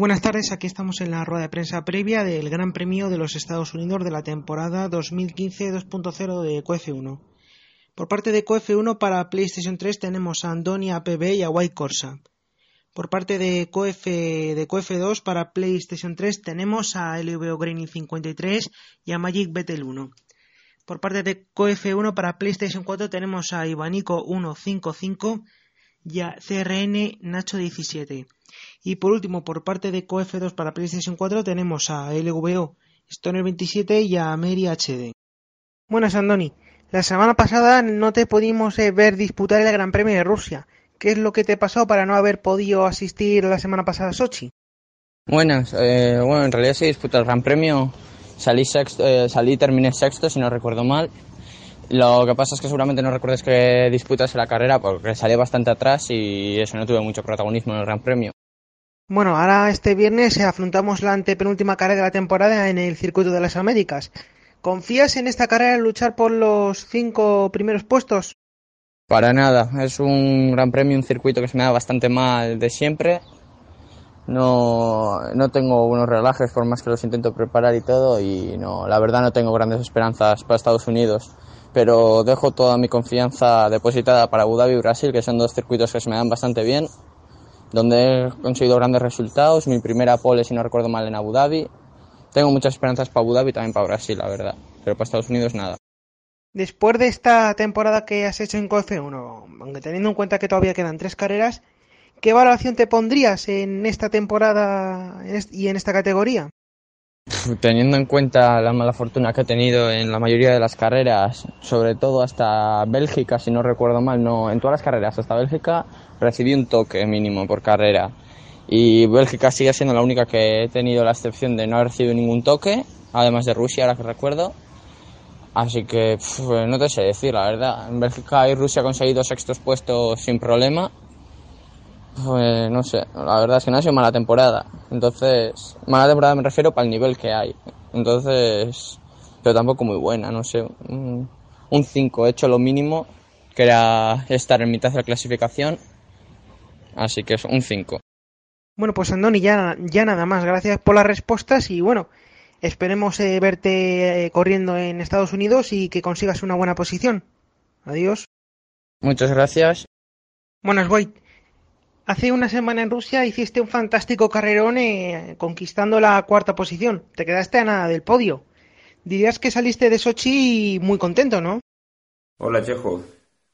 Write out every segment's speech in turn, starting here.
Buenas tardes. Aquí estamos en la rueda de prensa previa del Gran Premio de los Estados Unidos de la temporada 2015 2.0 de QF1. Por parte de QF1 para PlayStation 3 tenemos a Andoni APB y a White Corsa. Por parte de QF, de QF2 para PlayStation 3 tenemos a LVO Graining 53 y a Magic Betel 1. Por parte de QF1 para PlayStation 4 tenemos a Ivanico 155 y a CRN Nacho 17. Y por último, por parte de QF2 para PlayStation 4 tenemos a LVO Stoner 27 y a Mary HD. Buenas, Andoni. La semana pasada no te pudimos eh, ver disputar el Gran Premio de Rusia. ¿Qué es lo que te pasó para no haber podido asistir la semana pasada a Sochi? Buenas, eh, bueno, en realidad sí disputé el Gran Premio. Salí, sexto, eh, salí terminé sexto, si no recuerdo mal. Lo que pasa es que seguramente no recuerdes que disputase la carrera porque salí bastante atrás y eso no tuve mucho protagonismo en el Gran Premio. Bueno, ahora este viernes afrontamos la antepenúltima carrera de la temporada en el Circuito de las Américas. ¿Confías en esta carrera en luchar por los cinco primeros puestos? Para nada, es un gran premio, un circuito que se me da bastante mal de siempre. No, no tengo buenos relajes por más que los intento preparar y todo y no, la verdad no tengo grandes esperanzas para Estados Unidos. Pero dejo toda mi confianza depositada para Abu Dhabi y Brasil, que son dos circuitos que se me dan bastante bien, donde he conseguido grandes resultados. Mi primera pole, si no recuerdo mal, en Abu Dhabi tengo muchas esperanzas para Abu Dhabi y también para Brasil, la verdad. Pero para Estados Unidos nada. Después de esta temporada que has hecho en COF1, aunque teniendo en cuenta que todavía quedan tres carreras, ¿qué valoración te pondrías en esta temporada y en esta categoría? Teniendo en cuenta la mala fortuna que he tenido en la mayoría de las carreras, sobre todo hasta Bélgica, si no recuerdo mal, no, en todas las carreras hasta Bélgica recibí un toque mínimo por carrera y Bélgica sigue siendo la única que he tenido la excepción de no haber recibido ningún toque, además de Rusia, ahora que recuerdo. Así que no te sé decir, la verdad. En Bélgica y Rusia he conseguido sextos puestos sin problema. Pues no sé, la verdad es que no ha sido mala temporada. Entonces, mala temporada me refiero para el nivel que hay. Entonces, pero tampoco muy buena, no sé. Un 5, he hecho lo mínimo, que era estar en mitad de la clasificación. Así que es un 5. Bueno, pues Andoni, ya, ya nada más. Gracias por las respuestas y bueno, esperemos eh, verte eh, corriendo en Estados Unidos y que consigas una buena posición. Adiós. Muchas gracias. Buenas, White. Hace una semana en Rusia hiciste un fantástico carrerón eh, conquistando la cuarta posición. Te quedaste a nada del podio. Dirías que saliste de Sochi muy contento, ¿no? Hola, Chejo.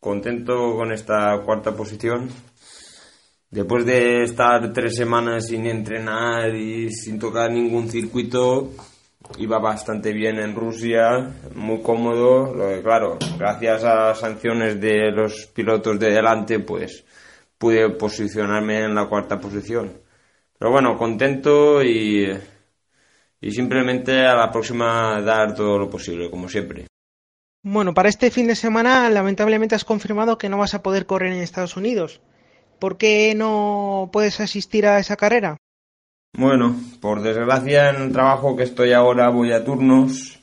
Contento con esta cuarta posición Después de estar tres semanas sin entrenar y sin tocar ningún circuito, iba bastante bien en Rusia, muy cómodo. Lo que, claro, gracias a sanciones de los pilotos de delante, pues pude posicionarme en la cuarta posición. Pero bueno, contento y, y simplemente a la próxima dar todo lo posible, como siempre. Bueno, para este fin de semana lamentablemente has confirmado que no vas a poder correr en Estados Unidos. ¿Por qué no puedes asistir a esa carrera? Bueno, por desgracia en el trabajo que estoy ahora voy a turnos.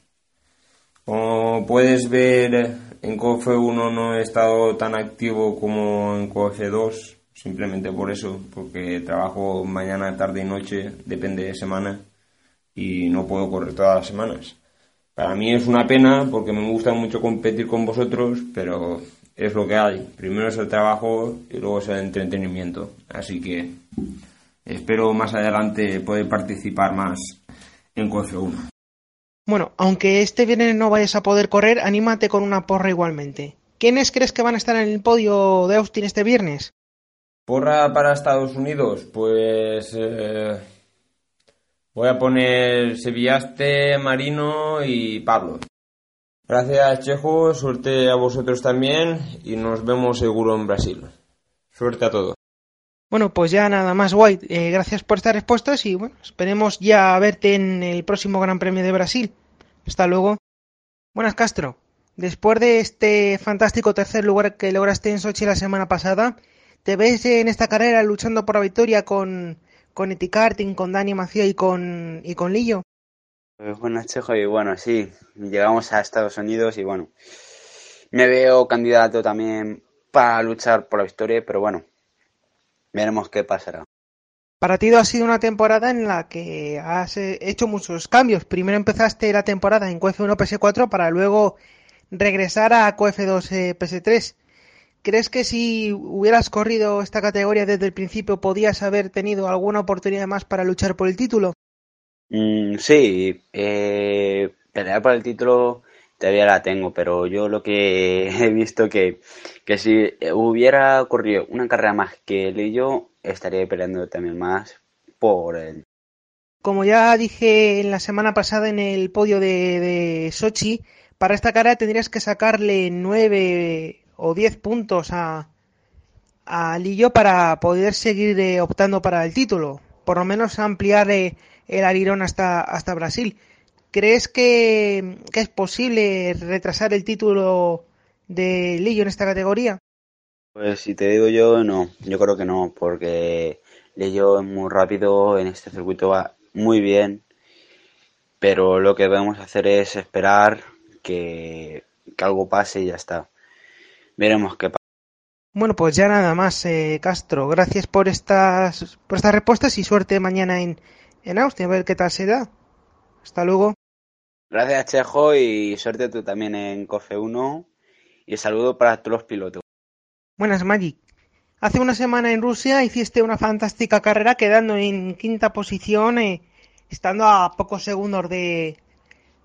Como puedes ver, en COFE 1 no he estado tan activo como en COFE 2, simplemente por eso, porque trabajo mañana, tarde y noche, depende de semana, y no puedo correr todas las semanas. Para mí es una pena porque me gusta mucho competir con vosotros, pero es lo que hay. Primero es el trabajo y luego es el entretenimiento. Así que espero más adelante poder participar más en Cofe 1. Bueno, aunque este viernes no vayas a poder correr, anímate con una porra igualmente. ¿Quiénes crees que van a estar en el podio de Austin este viernes? Porra para Estados Unidos, pues eh, voy a poner Sevillaste, Marino y Pablo. Gracias Chejo, suerte a vosotros también y nos vemos seguro en Brasil. Suerte a todos. Bueno, pues ya nada más, White. Eh, gracias por estas respuestas y bueno, esperemos ya verte en el próximo Gran Premio de Brasil. Hasta luego. Buenas, Castro. Después de este fantástico tercer lugar que lograste en Sochi la semana pasada, ¿te ves en esta carrera luchando por la victoria con, con Etikarting, con Dani Macía y con, y con Lillo? Pues buenas, Chejo, y bueno, sí, llegamos a Estados Unidos y bueno, me veo candidato también para luchar por la victoria, pero bueno, veremos qué pasará. Para ti ha sido una temporada en la que has eh, hecho muchos cambios. Primero empezaste la temporada en QF1 PS4 para luego regresar a QF2 PS3. ¿Crees que si hubieras corrido esta categoría desde el principio podías haber tenido alguna oportunidad más para luchar por el título? Mm, sí, eh, pelear por el título todavía la tengo, pero yo lo que he visto que, que si hubiera corrido una carrera más que él y yo, estaría peleando también más por él. Como ya dije en la semana pasada en el podio de, de Sochi, para esta carrera tendrías que sacarle 9 o 10 puntos a, a Lillo para poder seguir eh, optando para el título. Por lo menos ampliar eh, el alirón hasta, hasta Brasil. ¿Crees que, que, es posible retrasar el título de Lillo en esta categoría? Pues si te digo yo, no. Yo creo que no, porque Lillo es muy rápido, en este circuito va muy bien. Pero lo que debemos hacer es esperar que, que algo pase y ya está. Veremos qué pasa. Bueno, pues ya nada más, eh, Castro. Gracias por estas, por estas respuestas y suerte mañana en, en Austin, a ver qué tal se da. Hasta luego. Gracias, Chejo, y suerte tú también en COFE 1. Y saludo para todos los pilotos. Buenas, Magic. Hace una semana en Rusia hiciste una fantástica carrera quedando en quinta posición, eh, estando a pocos segundos de,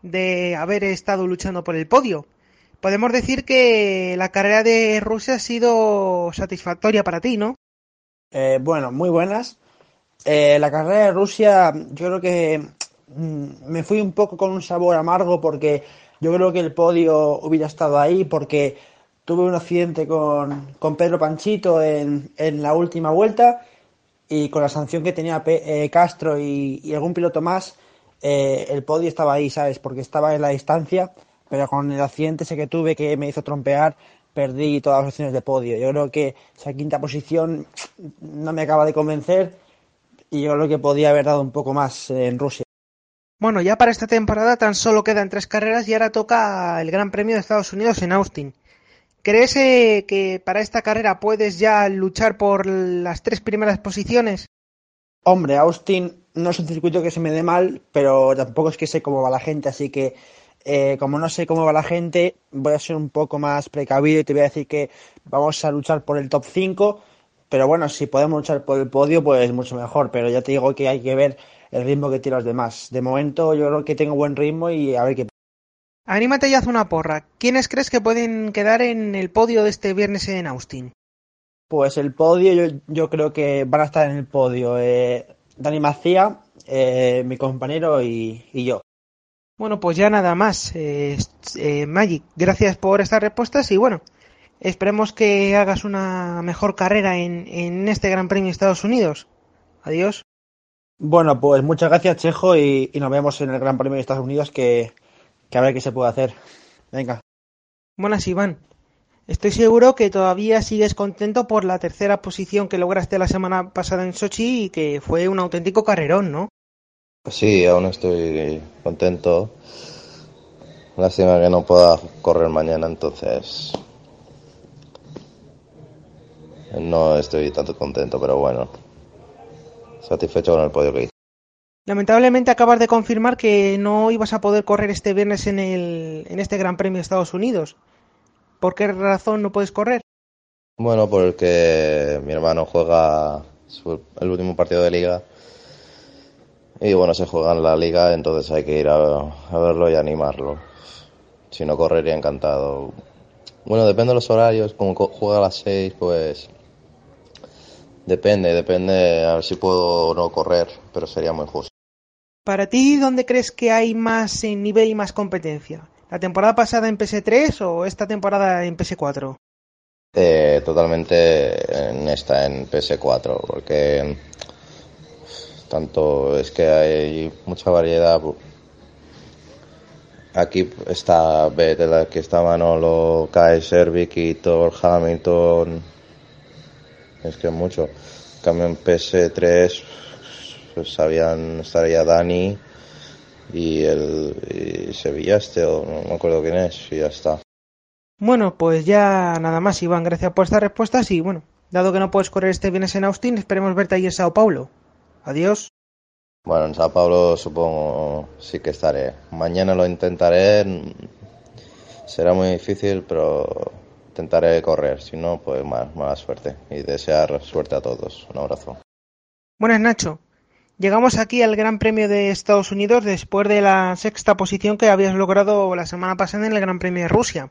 de haber estado luchando por el podio. Podemos decir que la carrera de Rusia ha sido satisfactoria para ti, ¿no? Eh, bueno, muy buenas. Eh, la carrera de Rusia, yo creo que me fui un poco con un sabor amargo porque yo creo que el podio hubiera estado ahí porque tuve un accidente con, con Pedro Panchito en, en, la última vuelta y con la sanción que tenía eh, Castro y, y, algún piloto más, eh, el podio estaba ahí, ¿sabes? Porque estaba en la distancia, pero con el accidente ese que tuve que me hizo trompear, perdí todas las opciones de podio. Yo creo que esa quinta posición no me acaba de convencer y yo creo que podía haber dado un poco más en Rusia. Bueno, ya para esta temporada tan solo quedan tres carreras y ahora toca el Gran Premio de Estados Unidos en Austin. ¿Crees eh, que para esta carrera puedes ya luchar por las tres primeras posiciones? Hombre, Austin no es un circuito que se me dé mal, pero tampoco es que sé cómo va la gente, así que eh, como no sé cómo va la gente, voy a ser un poco más precavido y te voy a decir que vamos a luchar por el top 5 pero bueno, si podemos luchar por el podio, pues mucho mejor. Pero ya te digo que hay que ver el ritmo que tienen los demás. De momento yo creo que tengo buen ritmo y a ver qué. Anímate y haz una porra. ¿Quiénes crees que pueden quedar en el podio de este viernes en Austin? Pues el podio, yo, yo creo que van a estar en el podio eh, Dani Macía, eh, mi compañero y, y, yo. Bueno, pues ya nada más. Eh, Magic, gracias por estas respuestas y bueno, Esperemos que hagas una mejor carrera en, en este Gran Premio de Estados Unidos. Adiós. Bueno, pues muchas gracias, Chejo, y, y, nos vemos en el Gran Premio de Estados Unidos, que, que a ver qué se puede hacer. Venga. Buenas, Iván. Estoy seguro que todavía sigues contento por la tercera posición que lograste la semana pasada en Sochi y que fue un auténtico carrerón, ¿no? Sí, aún estoy contento. Lástima que no pueda correr mañana, entonces no estoy tanto contento, pero bueno, satisfecho con el podio que hice. Lamentablemente acabas de confirmar que no ibas a poder correr este viernes en, el, en este Gran Premio de Estados Unidos. ¿Por qué razón no puedes correr? Bueno, porque mi hermano juega su, el último partido de liga y bueno, se juega en la liga, entonces hay que ir a, a verlo y animarlo. Si no, correría encantado. Bueno, depende de los horarios, como juega a las 6, pues depende, depende a ver si puedo o no correr, pero sería muy justo. Para ti, ¿dónde crees que hay más nivel y más competencia? ¿La temporada pasada en PS3 o esta temporada en PS4? Eh, totalmente en esta, en PS4, porque tanto es que hay mucha variedad. Aquí está Vettel, aquí está Manolo, Kaiser, Vicky, Thor, Hamilton. Es que mucho. Cambio en PS3 pues sabían estaría Dani y el y Sevilla este o no me acuerdo quién es y ya está. Bueno, pues ya nada más, Iván. Gracias por estas respuestas y bueno, dado que no puedes correr este viernes en Austin, esperemos verte ahí en Sao Paulo. Adiós. Bueno, en Sao Paulo supongo sí que estaré. Mañana lo intentaré. Será muy difícil, pero intentaré correr. Si no, pues más, mala suerte. Y desear suerte a todos. Un abrazo. Buenas, Nacho. Llegamos aquí al Gran Premio de Estados Unidos después de la sexta posición que habías logrado la semana pasada en el Gran Premio de Rusia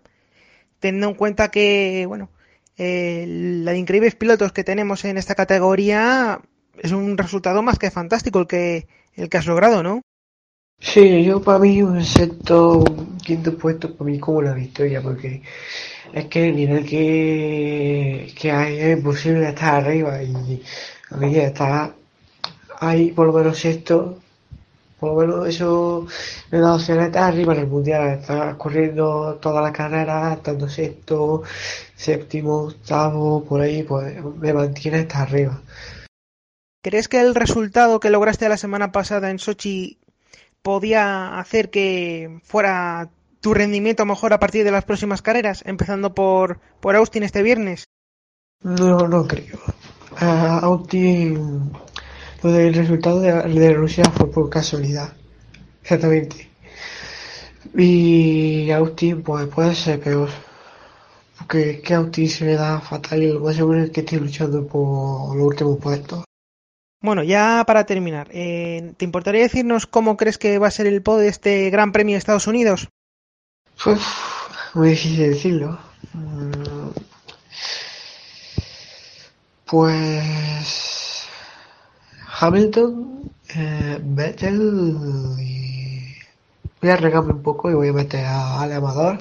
teniendo en cuenta que, bueno, eh, la de increíbles pilotos que tenemos en esta categoría es un resultado más que fantástico el que, el que has logrado, ¿no? Sí, yo para mí un sexto, quinto puesto para mí como la victoria, porque es que el nivel que, que hay es imposible estar arriba y a mí está ahí por lo menos sexto por lo menos eso me da opción de estar arriba en el mundial, estar corriendo todas las carreras, estando sexto, séptimo, octavo, por ahí, pues me mantiene hasta arriba. ¿Crees que el resultado que lograste la semana pasada en Sochi podía hacer que fuera tu rendimiento mejor a partir de las próximas carreras, empezando por, por Austin este viernes? No, no creo. Austin lo del resultado de, Rusia fue por casualidad. Exactamente. Y Austin, pues puede ser peor. Porque que Austin se le da fatal y lo más seguro es que esté luchando por los últimos puestos. Bueno, ya para terminar, eh, ¿te importaría decirnos cómo crees que va a ser el podio de este Gran Premio de Estados Unidos? Pues, muy difícil decirlo. Mm. Pues Hamilton, eh, Vettel y voy a regarme un poco y voy a meter a Ale Amador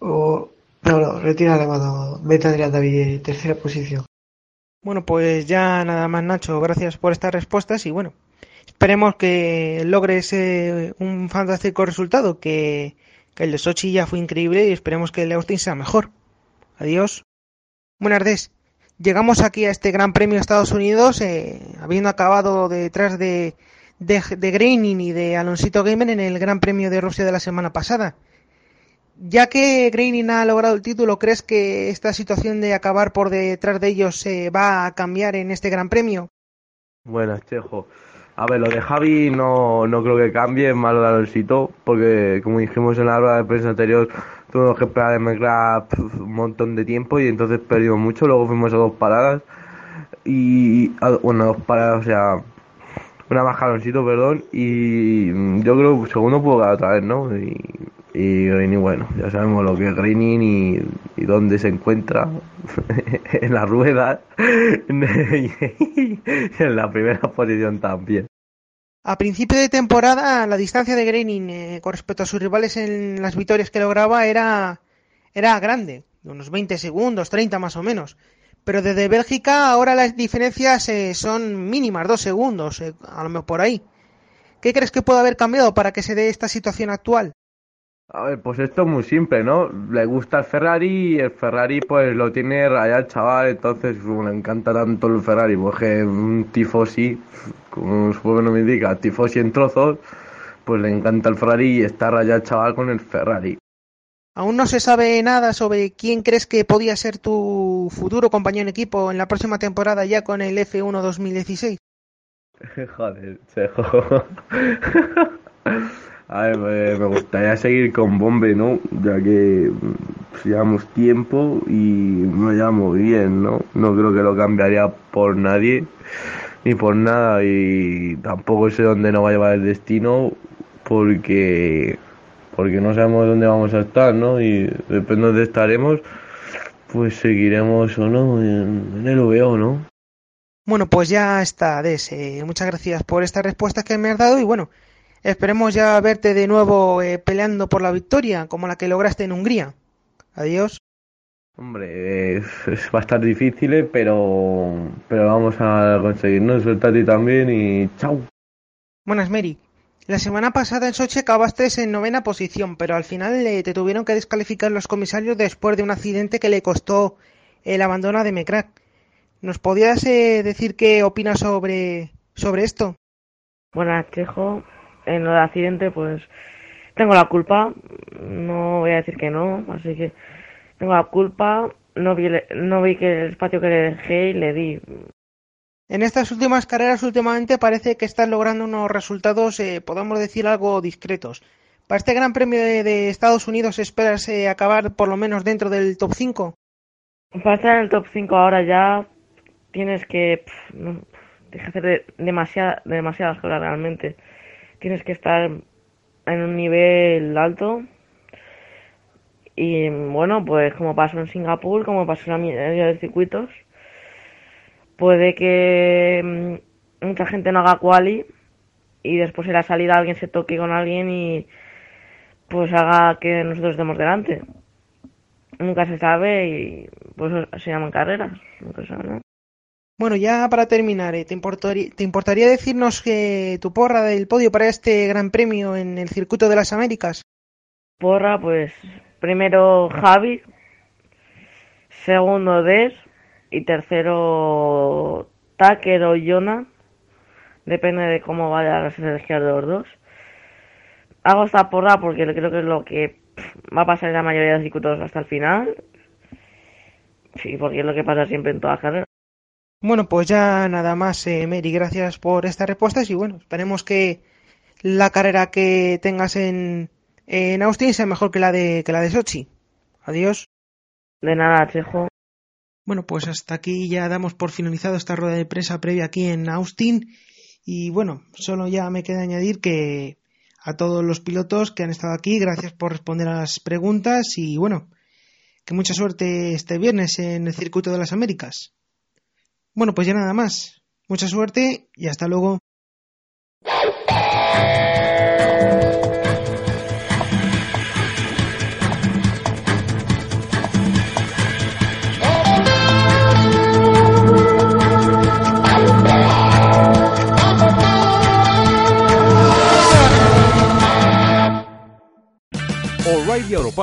o no, no, retira a Amador, mete a Adrián David en tercera posición. Bueno, pues ya nada más Nacho, gracias por estas respuestas y bueno, esperemos que logres un fantástico resultado, que, el de Sochi ya fue increíble y esperemos que el de Austin sea mejor. Adiós. Buenas tardes llegamos aquí a este Gran Premio de Estados Unidos, eh, habiendo acabado detrás de, de, de y de Alonsito Gamer en el Gran Premio de Rusia de la semana pasada. Ya que Graining ha logrado el título, ¿crees que esta situación de acabar por detrás de ellos se va a cambiar en este Gran Premio? Buenas, Chejo. A ver, lo de Javi no, no creo que cambie, es malo de Alonsito, porque como dijimos en la rueda de prensa anterior, tuvimos que esperar en McGrath un montón de tiempo y entonces perdimos mucho. Luego fuimos a dos paradas y, bueno, dos paradas, o sea, una más jaloncito, perdón. Y yo creo que segundo pudo quedar otra vez, ¿no? Y, y, bueno, ya sabemos lo que es Greening y, dónde se encuentra en la rueda y en la primera posición también. A principio de temporada, la distancia de Graining eh, con respecto a sus rivales en las victorias que lograba era, era grande, unos 20 segundos, 30 más o menos. Pero desde Bélgica ahora las diferencias eh, son mínimas, dos segundos, eh, a lo mejor por ahí. ¿Qué crees que puede haber cambiado para que se dé esta situación actual? A ver, pues esto es muy simple, ¿no? Le gusta el Ferrari y el Ferrari pues lo tiene rayado el chaval, entonces le encanta tanto el Ferrari, porque un tifosi, como su nombre me indica, tifosi en trozos, pues le encanta el Ferrari y está rayado el chaval con el Ferrari. Aún no se sabe nada sobre quién crees que podía ser tu futuro compañero en equipo en la próxima temporada ya con el F1 2016. Joder, chejo. A ver, pues, me gustaría seguir con Bombe, ¿no? Ya que pues, llevamos tiempo y me llamo bien, ¿no? No creo que lo cambiaría por nadie ni por nada y tampoco sé dónde nos va a llevar el destino porque porque no sabemos dónde vamos a estar, ¿no? Y depende de dónde estaremos, pues seguiremos o no en, el VO, ¿no? Bueno, pues ya está, Des. Eh, muchas gracias por esta respuesta que me has dado y bueno, esperemos ya verte de nuevo eh, peleando por la victoria, como la que lograste en Hungría. Adiós. Hombre, es, va a estar difícil, eh, pero, pero vamos a conseguirlo. Suelta a ti también y chao. Buenas, Mary. La semana pasada en Sochi acabaste en novena posición, pero al final eh, te tuvieron que descalificar los comisarios después de un accidente que le costó el abandono de Mecrack. ¿Nos podías eh, decir qué opinas sobre, sobre esto? Buenas, Chejo. En lo del accidente, pues tengo la culpa. No voy a decir que no, así que tengo la culpa, no vi, no vi que el espacio que le dejé y le di. En estas últimas carreras últimamente parece que estás logrando unos resultados, eh, podemos decir, algo discretos. Para este Gran Premio de, Estados Unidos esperas eh, acabar por lo menos dentro del top 5. Para estar en el top 5 ahora ya tienes que, hacer demasiada, demasiadas cosas realmente. Tienes que estar en un nivel alto y bueno, pues como pasó en Singapur, como pasó en la mayoría de circuitos, puede que mm, mucha gente no haga quali y después en la salida alguien se toque con alguien y pues haga que nosotros estemos delante. Nunca se sabe y pues se llaman carreras. Bueno, ya para terminar, ¿eh? ¿te, importaría, ¿te importaría decirnos que tu porra del podio para este gran premio en el circuito de las Américas? Porra, pues Primero Javi, segundo Des y tercero Tucker o Jonah. Depende de cómo vaya las energías de los dos. Hago esta porra porque creo que es lo que va a pasar en la mayoría de circuitos hasta el final. Sí, porque es lo que pasa siempre en todas las. Bueno, pues ya nada más, eh, Mary. Gracias por estas respuestas y bueno, esperemos que la carrera que tengas en, en Austin sea mejor que la de que la de Sochi. Adiós. De nada, Chejo. Bueno, pues hasta aquí ya damos por finalizado esta rueda de prensa previa aquí en Austin. Y bueno, solo ya me queda añadir que a todos los pilotos que han estado aquí, gracias por responder a las preguntas y bueno, que mucha suerte este viernes en el circuito de las Américas. Bueno, pues ya nada más. Mucha suerte y hasta luego.